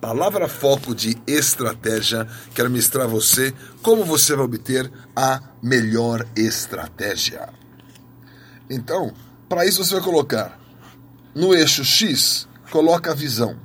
Palavra foco de estratégia. Quero mostrar a você como você vai obter a melhor estratégia. Então, para isso você vai colocar no eixo X, coloca a visão.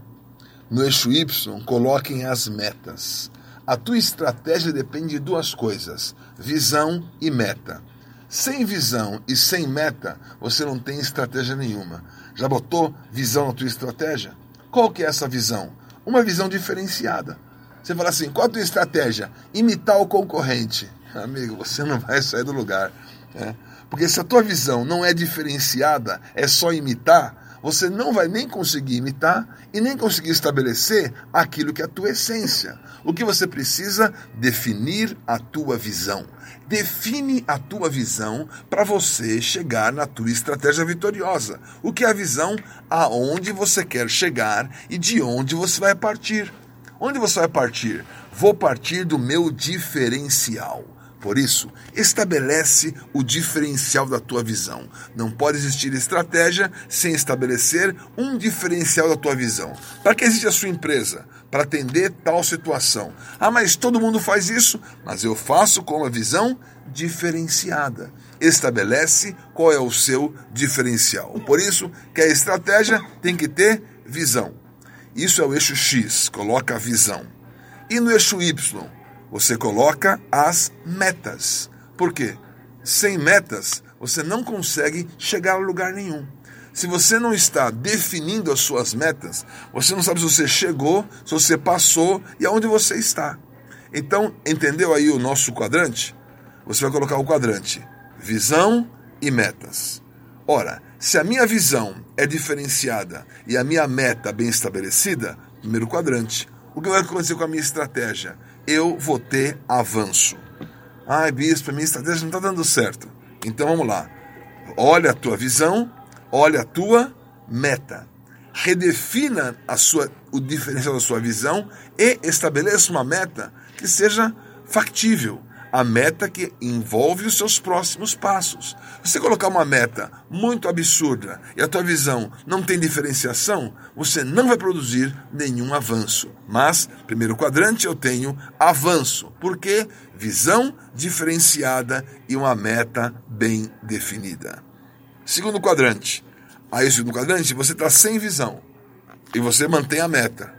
No eixo Y, coloquem as metas. A tua estratégia depende de duas coisas: visão e meta. Sem visão e sem meta, você não tem estratégia nenhuma. Já botou visão na tua estratégia? Qual que é essa visão? Uma visão diferenciada. Você fala assim, qual a tua estratégia? Imitar o concorrente. Amigo, você não vai sair do lugar. Né? Porque se a tua visão não é diferenciada, é só imitar, você não vai nem conseguir imitar e nem conseguir estabelecer aquilo que é a tua essência. O que você precisa? Definir a tua visão. Define a tua visão para você chegar na tua estratégia vitoriosa. O que é a visão? Aonde você quer chegar e de onde você vai partir. Onde você vai partir? Vou partir do meu diferencial. Por isso, estabelece o diferencial da tua visão. Não pode existir estratégia sem estabelecer um diferencial da tua visão. Para que existe a sua empresa? Para atender tal situação. Ah, mas todo mundo faz isso, mas eu faço com uma visão diferenciada. Estabelece qual é o seu diferencial. Por isso, que a estratégia tem que ter visão. Isso é o eixo X, coloca a visão. E no eixo Y, você coloca as metas. Por quê? Sem metas, você não consegue chegar a lugar nenhum. Se você não está definindo as suas metas, você não sabe se você chegou, se você passou e aonde você está. Então, entendeu aí o nosso quadrante? Você vai colocar o quadrante visão e metas. Ora, se a minha visão é diferenciada e a minha meta bem estabelecida, primeiro quadrante, o que vai acontecer com a minha estratégia? Eu vou ter avanço. Ai, bispo, minha estratégia não está dando certo. Então vamos lá. Olha a tua visão, olha a tua meta. Redefina a sua, o diferencial da sua visão e estabeleça uma meta que seja factível, a meta que envolve os seus próximos passos. Você colocar uma meta muito absurda e a tua visão não tem diferenciação, você não vai produzir nenhum avanço. Mas, primeiro quadrante, eu tenho avanço. porque Visão diferenciada e uma meta bem definida. Segundo quadrante. Aí, segundo quadrante, você está sem visão e você mantém a meta.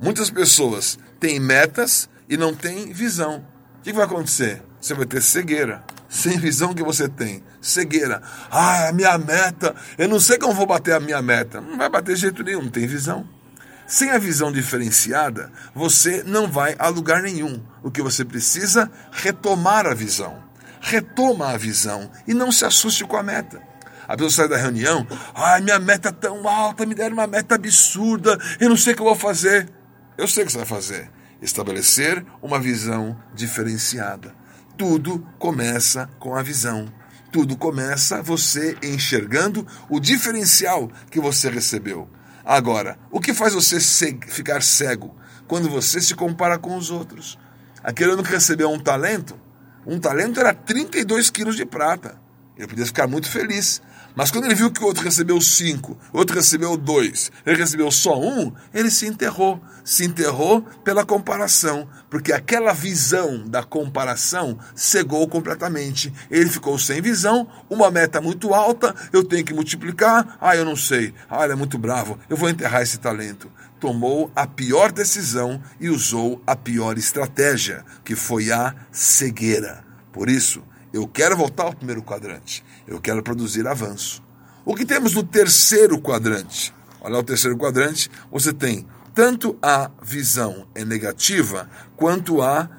Muitas pessoas têm metas e não têm visão. O que vai acontecer? Você vai ter cegueira. Sem visão que você tem. Cegueira. Ah, a minha meta. Eu não sei como vou bater a minha meta. Não vai bater de jeito nenhum, não tem visão. Sem a visão diferenciada, você não vai a lugar nenhum. O que você precisa? Retomar a visão. Retoma a visão e não se assuste com a meta. A pessoa sai da reunião, ai, minha meta é tão alta, me deram uma meta absurda, eu não sei o que eu vou fazer. Eu sei o que você vai fazer estabelecer uma visão diferenciada. Tudo começa com a visão. Tudo começa você enxergando o diferencial que você recebeu. Agora, o que faz você ficar cego? Quando você se compara com os outros. Aquele ano que recebeu um talento, um talento era 32 quilos de prata. Ele podia ficar muito feliz. Mas quando ele viu que o outro recebeu cinco, o outro recebeu dois, ele recebeu só um, ele se enterrou. Se enterrou pela comparação, porque aquela visão da comparação cegou completamente. Ele ficou sem visão, uma meta muito alta, eu tenho que multiplicar, ah, eu não sei, ah, ele é muito bravo, eu vou enterrar esse talento. Tomou a pior decisão e usou a pior estratégia, que foi a cegueira. Por isso, eu quero voltar ao primeiro quadrante. Eu quero produzir avanço. O que temos no terceiro quadrante? Olha o terceiro quadrante, você tem tanto a visão é negativa quanto a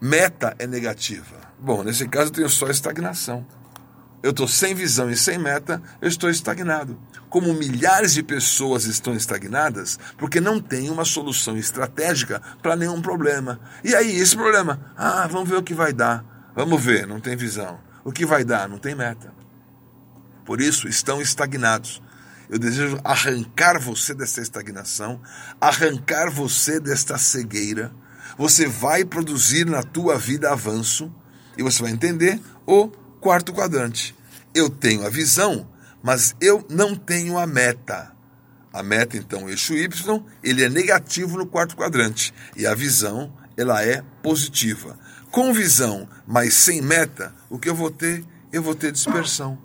meta é negativa. Bom, nesse caso eu tenho só estagnação. Eu estou sem visão e sem meta, eu estou estagnado. Como milhares de pessoas estão estagnadas porque não tem uma solução estratégica para nenhum problema. E aí, esse problema? Ah, vamos ver o que vai dar. Vamos ver, não tem visão. O que vai dar? Não tem meta. Por isso, estão estagnados. Eu desejo arrancar você dessa estagnação, arrancar você desta cegueira. Você vai produzir na tua vida avanço e você vai entender o quarto quadrante. Eu tenho a visão, mas eu não tenho a meta. A meta, então, eixo Y, ele é negativo no quarto quadrante e a visão, ela é positiva. Com visão, mas sem meta, o que eu vou ter? Eu vou ter dispersão.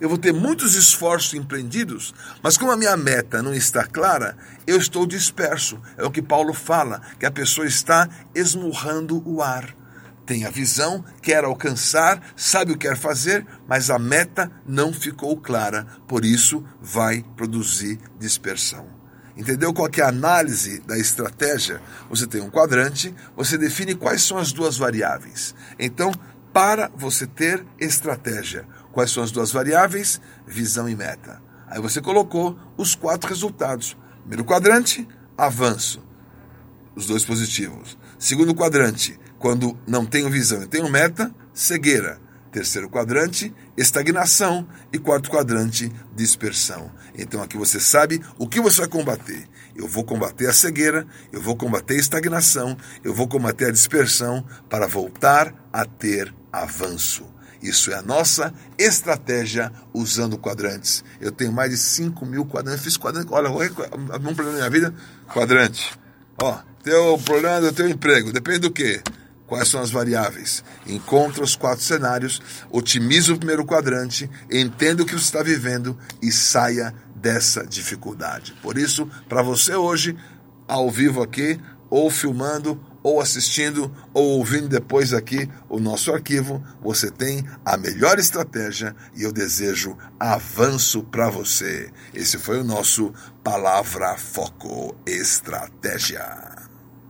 Eu vou ter muitos esforços empreendidos, mas como a minha meta não está clara, eu estou disperso. É o que Paulo fala, que a pessoa está esmurrando o ar. Tem a visão, quer alcançar, sabe o que quer fazer, mas a meta não ficou clara, por isso vai produzir dispersão. Entendeu qual é a análise da estratégia? Você tem um quadrante, você define quais são as duas variáveis. Então, para você ter estratégia, quais são as duas variáveis? Visão e meta. Aí você colocou os quatro resultados. Primeiro quadrante, avanço. Os dois positivos. Segundo quadrante, quando não tenho visão e tenho meta, cegueira. Terceiro quadrante, estagnação. E quarto quadrante, dispersão. Então aqui você sabe o que você vai combater. Eu vou combater a cegueira, eu vou combater a estagnação, eu vou combater a dispersão para voltar a ter avanço. Isso é a nossa estratégia usando quadrantes. Eu tenho mais de 5 mil quadrantes. Fiz quadrante. Olha, um problema na minha vida: quadrante. Ó, teu problema do teu emprego. Depende do quê? Quais são as variáveis? Encontra os quatro cenários, otimiza o primeiro quadrante, entenda o que você está vivendo e saia dessa dificuldade. Por isso, para você hoje, ao vivo aqui, ou filmando, ou assistindo, ou ouvindo depois aqui o nosso arquivo, você tem a melhor estratégia e eu desejo avanço para você. Esse foi o nosso Palavra Foco Estratégia.